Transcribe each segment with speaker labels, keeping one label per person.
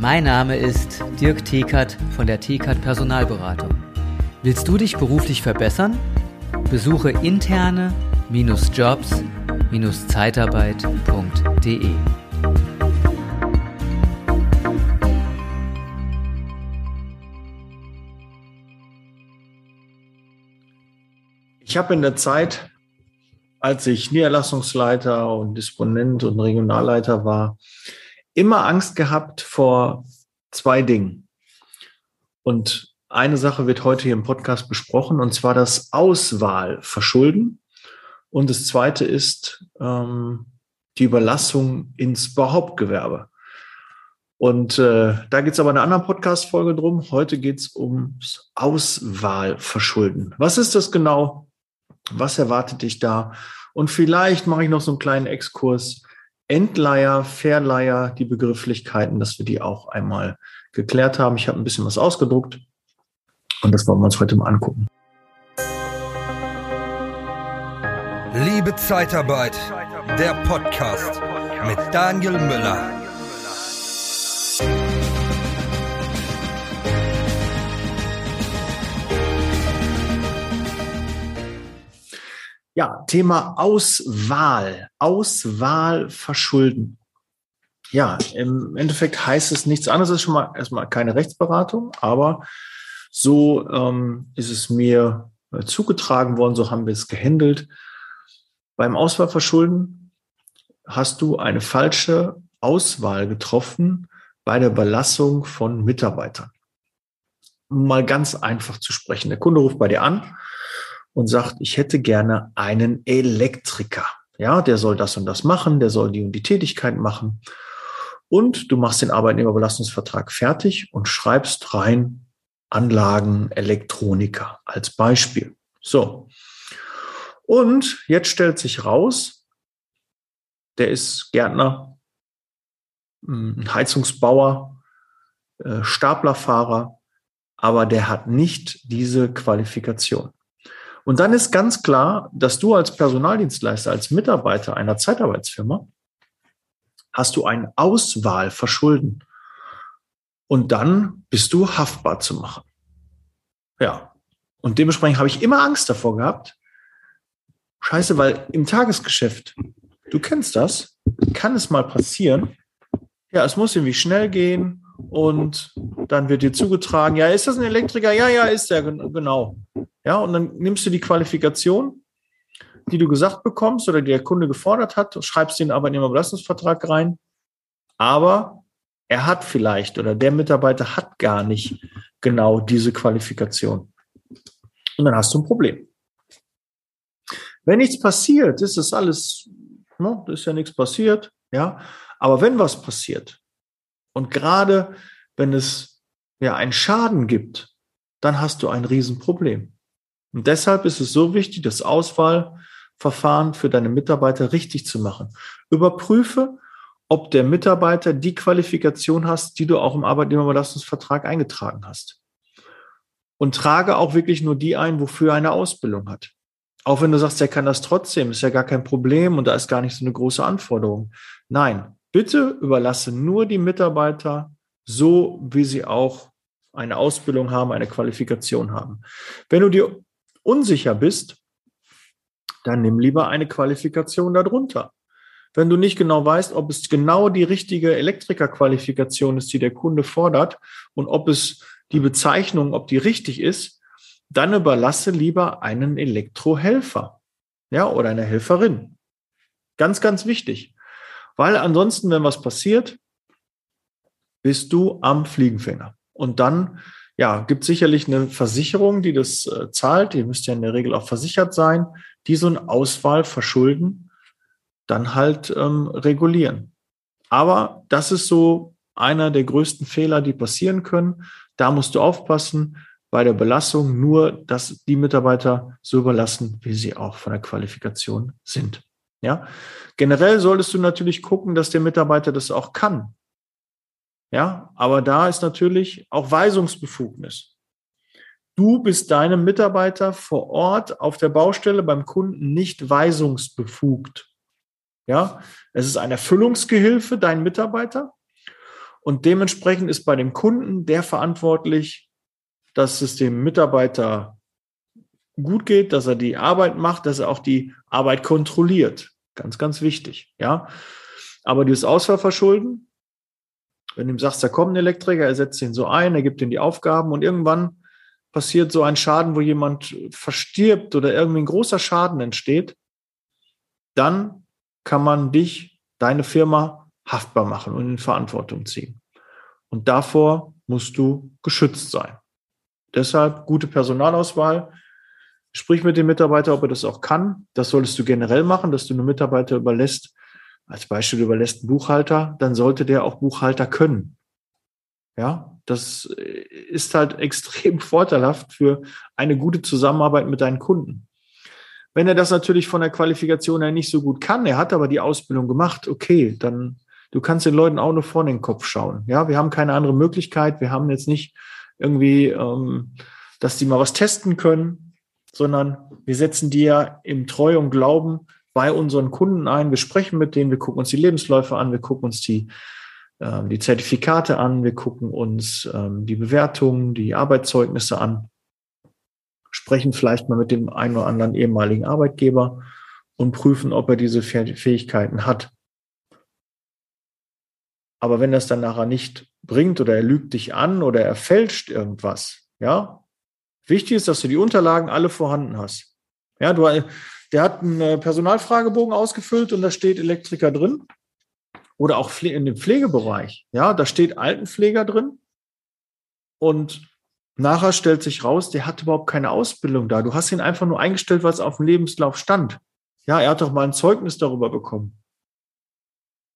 Speaker 1: Mein Name ist Dirk Thekert von der Thekert Personalberatung. Willst du dich beruflich verbessern? Besuche interne-jobs-zeitarbeit.de.
Speaker 2: Ich habe in der Zeit, als ich Niederlassungsleiter und Disponent und Regionalleiter war, immer Angst gehabt vor zwei Dingen. Und eine Sache wird heute hier im Podcast besprochen, und zwar das Auswahlverschulden. Und das zweite ist ähm, die Überlassung ins Behauptgewerbe. Und äh, da geht es aber in einer anderen Podcast-Folge drum. Heute geht es ums Auswahlverschulden. Was ist das genau? Was erwartet dich da? Und vielleicht mache ich noch so einen kleinen Exkurs. Endleiher, Verleiher, die Begrifflichkeiten, dass wir die auch einmal geklärt haben. Ich habe ein bisschen was ausgedruckt und das wollen wir uns heute mal angucken.
Speaker 3: Liebe Zeitarbeit, der Podcast mit Daniel Müller.
Speaker 2: Ja, Thema Auswahl, Auswahl verschulden. Ja, im Endeffekt heißt es nichts anderes, ist schon mal erstmal keine Rechtsberatung, aber so ähm, ist es mir äh, zugetragen worden, so haben wir es gehandelt. Beim Auswahlverschulden hast du eine falsche Auswahl getroffen bei der Belassung von Mitarbeitern. Um mal ganz einfach zu sprechen. Der Kunde ruft bei dir an und sagt, ich hätte gerne einen Elektriker. Ja, der soll das und das machen, der soll die und die Tätigkeit machen. Und du machst den Arbeitnehmerbelastungsvertrag fertig und schreibst rein Anlagen, Elektroniker als Beispiel. So. Und jetzt stellt sich raus, der ist Gärtner, hm, Heizungsbauer, äh, Staplerfahrer, aber der hat nicht diese Qualifikation. Und dann ist ganz klar, dass du als Personaldienstleister, als Mitarbeiter einer Zeitarbeitsfirma, hast du ein Auswahlverschulden. Und dann bist du haftbar zu machen. Ja. Und dementsprechend habe ich immer Angst davor gehabt. Scheiße, weil im Tagesgeschäft, du kennst das, kann es mal passieren. Ja, es muss irgendwie schnell gehen und dann wird dir zugetragen, ja, ist das ein Elektriker? Ja, ja, ist der, genau. Ja, und dann nimmst du die Qualifikation, die du gesagt bekommst oder die der Kunde gefordert hat, schreibst den Arbeitnehmerbelastungsvertrag rein, aber er hat vielleicht oder der Mitarbeiter hat gar nicht genau diese Qualifikation. Und dann hast du ein Problem. Wenn nichts passiert, ist das alles, ne, ist ja nichts passiert, ja. Aber wenn was passiert und gerade wenn es ja einen Schaden gibt, dann hast du ein Riesenproblem. Und deshalb ist es so wichtig, das Auswahlverfahren für deine Mitarbeiter richtig zu machen. Überprüfe, ob der Mitarbeiter die Qualifikation hast, die du auch im Arbeitnehmerbelastungsvertrag eingetragen hast. Und trage auch wirklich nur die ein, wofür er eine Ausbildung hat. Auch wenn du sagst, er kann das trotzdem, ist ja gar kein Problem und da ist gar nicht so eine große Anforderung. Nein, bitte überlasse nur die Mitarbeiter so, wie sie auch eine Ausbildung haben, eine Qualifikation haben. Wenn du dir unsicher bist, dann nimm lieber eine Qualifikation darunter. Wenn du nicht genau weißt, ob es genau die richtige Elektrikerqualifikation ist, die der Kunde fordert und ob es die Bezeichnung, ob die richtig ist, dann überlasse lieber einen Elektrohelfer, ja, oder eine Helferin. Ganz, ganz wichtig. Weil ansonsten, wenn was passiert, bist du am Fliegenfänger. Und dann, ja, gibt sicherlich eine Versicherung, die das äh, zahlt. Die müsste ja in der Regel auch versichert sein, die so eine Auswahl verschulden dann halt ähm, regulieren. Aber das ist so einer der größten Fehler, die passieren können. Da musst du aufpassen bei der Belastung, nur dass die Mitarbeiter so überlassen, wie sie auch von der Qualifikation sind. Ja, generell solltest du natürlich gucken, dass der Mitarbeiter das auch kann. Ja, aber da ist natürlich auch Weisungsbefugnis. Du bist deinem Mitarbeiter vor Ort auf der Baustelle beim Kunden nicht weisungsbefugt. Ja, es ist ein Erfüllungsgehilfe, dein Mitarbeiter. Und dementsprechend ist bei dem Kunden der verantwortlich, dass es dem Mitarbeiter gut geht, dass er die Arbeit macht, dass er auch die Arbeit kontrolliert. Ganz, ganz wichtig, ja. Aber dieses Ausfallverschulden, wenn du ihm sagst, da kommt ein Elektriker, er setzt ihn so ein, er gibt ihm die Aufgaben und irgendwann passiert so ein Schaden, wo jemand verstirbt oder irgendwie ein großer Schaden entsteht, dann kann man dich, deine Firma haftbar machen und in Verantwortung ziehen. Und davor musst du geschützt sein. Deshalb gute Personalauswahl. Sprich mit dem Mitarbeiter, ob er das auch kann. Das solltest du generell machen, dass du einen Mitarbeiter überlässt. Als Beispiel überlässt Buchhalter, dann sollte der auch Buchhalter können. Ja, das ist halt extrem vorteilhaft für eine gute Zusammenarbeit mit deinen Kunden. Wenn er das natürlich von der Qualifikation her nicht so gut kann, er hat aber die Ausbildung gemacht, okay, dann du kannst den Leuten auch nur in den Kopf schauen. Ja, wir haben keine andere Möglichkeit. Wir haben jetzt nicht irgendwie, ähm, dass die mal was testen können, sondern wir setzen die ja im Treu und Glauben bei unseren Kunden ein. Wir sprechen mit denen, wir gucken uns die Lebensläufe an, wir gucken uns die, äh, die Zertifikate an, wir gucken uns ähm, die Bewertungen, die Arbeitszeugnisse an, sprechen vielleicht mal mit dem einen oder anderen ehemaligen Arbeitgeber und prüfen, ob er diese Fähigkeiten hat. Aber wenn das dann nachher nicht bringt oder er lügt dich an oder er fälscht irgendwas, ja, wichtig ist, dass du die Unterlagen alle vorhanden hast. Ja, du, der hat einen äh, Personalfragebogen ausgefüllt und da steht Elektriker drin. Oder auch in dem Pflegebereich. Ja, da steht Altenpfleger drin. Und nachher stellt sich raus, der hat überhaupt keine Ausbildung da. Du hast ihn einfach nur eingestellt, weil es auf dem Lebenslauf stand. Ja, er hat doch mal ein Zeugnis darüber bekommen.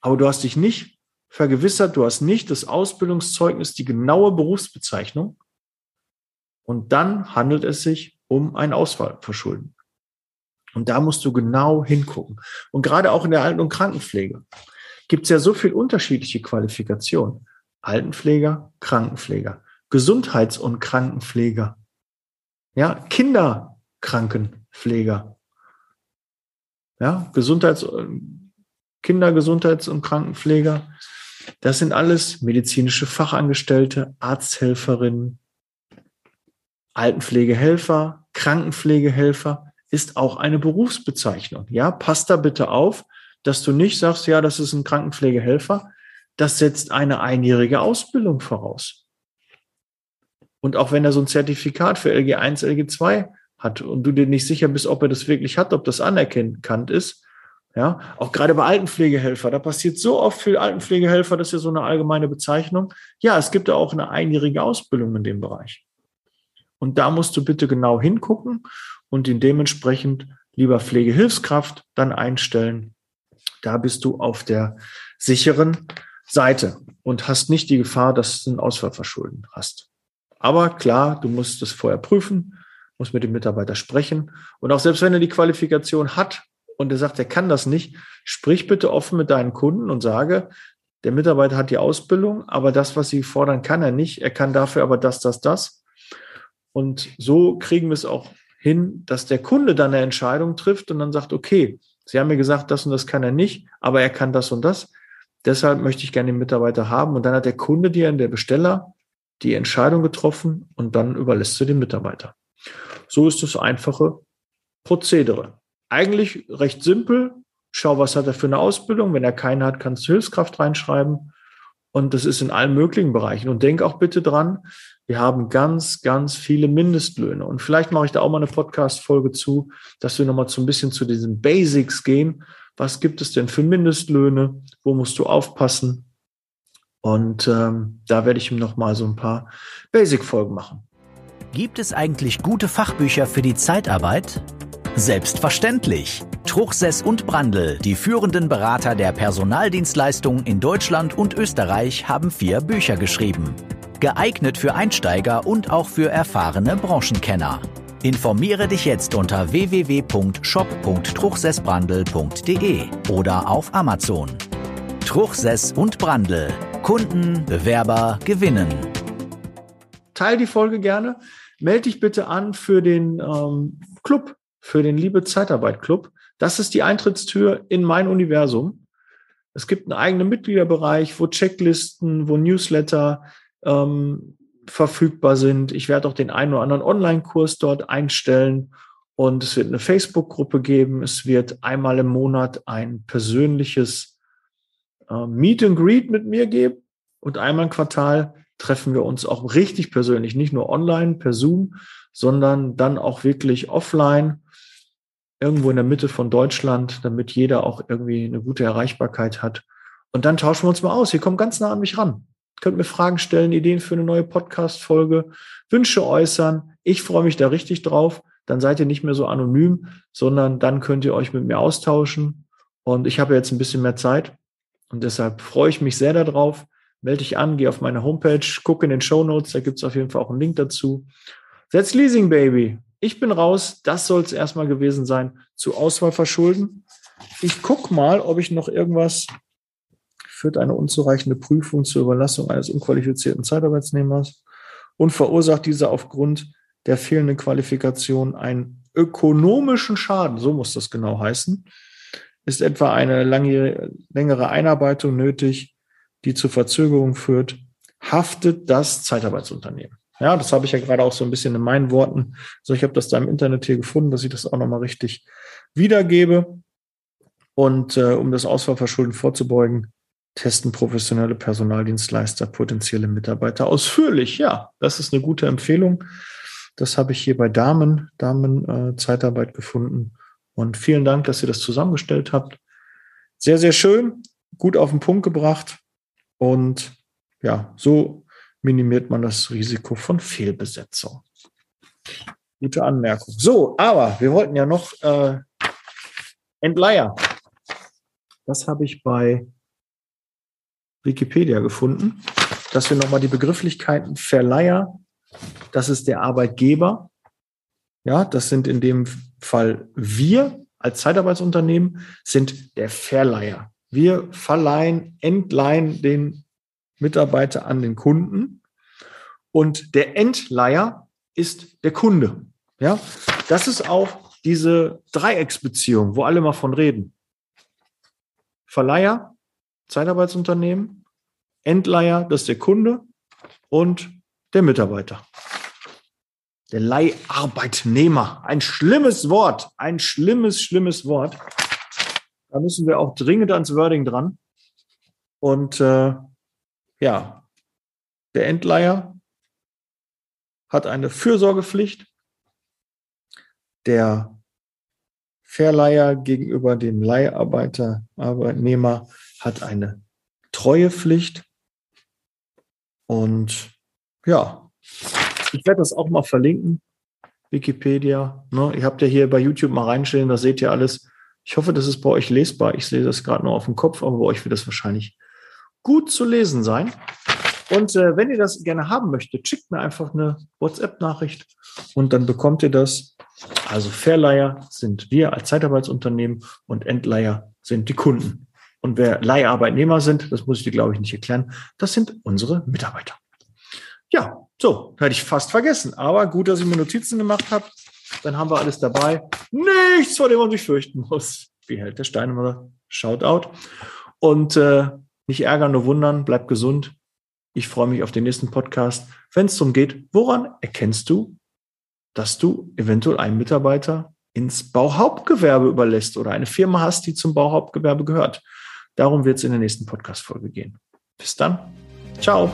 Speaker 2: Aber du hast dich nicht vergewissert, du hast nicht das Ausbildungszeugnis, die genaue Berufsbezeichnung. Und dann handelt es sich um ein Ausfallverschulden. Und da musst du genau hingucken. Und gerade auch in der Alten- und Krankenpflege gibt es ja so viel unterschiedliche Qualifikationen. Altenpfleger, Krankenpfleger, Gesundheits- und Krankenpfleger, ja, Kinderkrankenpfleger, ja, Gesundheits-, Kindergesundheits- und Krankenpfleger. Das sind alles medizinische Fachangestellte, Arzthelferinnen, Altenpflegehelfer, Krankenpflegehelfer ist auch eine Berufsbezeichnung. Ja, passt da bitte auf, dass du nicht sagst, ja, das ist ein Krankenpflegehelfer. Das setzt eine einjährige Ausbildung voraus. Und auch wenn er so ein Zertifikat für LG1, LG2 hat und du dir nicht sicher bist, ob er das wirklich hat, ob das anerkannt ist, ja, auch gerade bei Altenpflegehelfer, da passiert so oft für Altenpflegehelfer, das ist ja so eine allgemeine Bezeichnung. Ja, es gibt da auch eine einjährige Ausbildung in dem Bereich. Und da musst du bitte genau hingucken und ihn dementsprechend lieber Pflegehilfskraft dann einstellen. Da bist du auf der sicheren Seite und hast nicht die Gefahr, dass du einen Ausfallverschulden hast. Aber klar, du musst es vorher prüfen, musst mit dem Mitarbeiter sprechen. Und auch selbst wenn er die Qualifikation hat und er sagt, er kann das nicht, sprich bitte offen mit deinen Kunden und sage, der Mitarbeiter hat die Ausbildung, aber das, was sie fordern, kann er nicht. Er kann dafür aber das, das, das. Und so kriegen wir es auch hin, dass der Kunde dann eine Entscheidung trifft und dann sagt, okay, Sie haben mir gesagt, das und das kann er nicht, aber er kann das und das. Deshalb möchte ich gerne den Mitarbeiter haben. Und dann hat der Kunde dir, der Besteller, die Entscheidung getroffen und dann überlässt du den Mitarbeiter. So ist das einfache Prozedere. Eigentlich recht simpel. Schau, was hat er für eine Ausbildung. Wenn er keine hat, kannst du Hilfskraft reinschreiben. Und das ist in allen möglichen Bereichen. Und denk auch bitte dran, wir haben ganz, ganz viele Mindestlöhne. Und vielleicht mache ich da auch mal eine Podcast-Folge zu, dass wir nochmal so ein bisschen zu diesen Basics gehen. Was gibt es denn für Mindestlöhne? Wo musst du aufpassen? Und ähm, da werde ich ihm nochmal so ein paar Basic-Folgen machen.
Speaker 4: Gibt es eigentlich gute Fachbücher für die Zeitarbeit? Selbstverständlich. Truchsess und Brandl, die führenden Berater der Personaldienstleistungen in Deutschland und Österreich, haben vier Bücher geschrieben. Geeignet für Einsteiger und auch für erfahrene Branchenkenner. Informiere dich jetzt unter www.shop.truchsessbrandl.de oder auf Amazon. Truchsess und Brandl. Kunden, Bewerber gewinnen.
Speaker 2: Teil die Folge gerne. Melde dich bitte an für den ähm, Club für den Liebe Zeitarbeit Club. Das ist die Eintrittstür in mein Universum. Es gibt einen eigenen Mitgliederbereich, wo Checklisten, wo Newsletter ähm, verfügbar sind. Ich werde auch den einen oder anderen Online-Kurs dort einstellen und es wird eine Facebook-Gruppe geben. Es wird einmal im Monat ein persönliches äh, Meet and Greet mit mir geben und einmal im Quartal treffen wir uns auch richtig persönlich, nicht nur online per Zoom, sondern dann auch wirklich offline irgendwo in der Mitte von Deutschland, damit jeder auch irgendwie eine gute Erreichbarkeit hat. Und dann tauschen wir uns mal aus. Ihr kommt ganz nah an mich ran. Könnt mir Fragen stellen, Ideen für eine neue Podcast-Folge, Wünsche äußern. Ich freue mich da richtig drauf. Dann seid ihr nicht mehr so anonym, sondern dann könnt ihr euch mit mir austauschen. Und ich habe jetzt ein bisschen mehr Zeit. Und deshalb freue ich mich sehr darauf. Melde dich an, geh auf meine Homepage, guck in den Show Notes, da gibt es auf jeden Fall auch einen Link dazu. That's Leasing Baby. Ich bin raus. Das soll es erstmal gewesen sein zu Auswahl verschulden. Ich guck mal, ob ich noch irgendwas führt eine unzureichende Prüfung zur Überlassung eines unqualifizierten Zeitarbeitsnehmers und verursacht dieser aufgrund der fehlenden Qualifikation einen ökonomischen Schaden, so muss das genau heißen, ist etwa eine lange, längere Einarbeitung nötig, die zu Verzögerung führt, haftet das Zeitarbeitsunternehmen. Ja, das habe ich ja gerade auch so ein bisschen in meinen Worten. So, ich habe das da im Internet hier gefunden, dass ich das auch nochmal richtig wiedergebe. Und äh, um das Ausfallverschulden vorzubeugen, testen professionelle Personaldienstleister potenzielle Mitarbeiter ausführlich. Ja, das ist eine gute Empfehlung. Das habe ich hier bei Damen, Damen äh, Zeitarbeit gefunden. Und vielen Dank, dass ihr das zusammengestellt habt. Sehr, sehr schön, gut auf den Punkt gebracht. Und ja, so minimiert man das Risiko von Fehlbesetzung. Gute Anmerkung. So, aber wir wollten ja noch äh, Entleiher. Das habe ich bei Wikipedia gefunden, dass wir nochmal die Begrifflichkeiten Verleiher, das ist der Arbeitgeber. Ja, das sind in dem Fall wir als Zeitarbeitsunternehmen, sind der Verleiher. Wir verleihen, entleihen den Mitarbeiter an den Kunden und der Entleiher ist der Kunde. Ja, das ist auch diese Dreiecksbeziehung, wo alle mal von reden. Verleiher, Zeitarbeitsunternehmen, Entleiher, das ist der Kunde und der Mitarbeiter. Der Leiharbeitnehmer. Ein schlimmes Wort. Ein schlimmes, schlimmes Wort. Da müssen wir auch dringend ans Wording dran. Und äh, ja, der Entleiher hat eine Fürsorgepflicht. Der Verleiher gegenüber dem Leiharbeiter, Arbeitnehmer hat eine Treuepflicht. Und ja, ich werde das auch mal verlinken. Wikipedia. Ne? Ihr habt ja hier bei YouTube mal reinstellen, da seht ihr alles. Ich hoffe, das ist bei euch lesbar. Ich sehe das gerade nur auf dem Kopf, aber bei euch wird das wahrscheinlich gut zu lesen sein. Und äh, wenn ihr das gerne haben möchtet, schickt mir einfach eine WhatsApp-Nachricht und dann bekommt ihr das. Also Verleiher sind wir als Zeitarbeitsunternehmen und Entleiher sind die Kunden. Und wer Leiharbeitnehmer sind, das muss ich dir, glaube ich, nicht erklären, das sind unsere Mitarbeiter. Ja, so, hätte ich fast vergessen. Aber gut, dass ich mir Notizen gemacht habe. Dann haben wir alles dabei. Nichts, vor dem man sich fürchten muss. Wie hält der Steinemüller? Shoutout. Und äh, nicht ärgern, nur wundern, bleib gesund. Ich freue mich auf den nächsten Podcast. Wenn es darum geht, woran erkennst du, dass du eventuell einen Mitarbeiter ins Bauhauptgewerbe überlässt oder eine Firma hast, die zum Bauhauptgewerbe gehört? Darum wird es in der nächsten Podcast-Folge gehen. Bis dann. Ciao.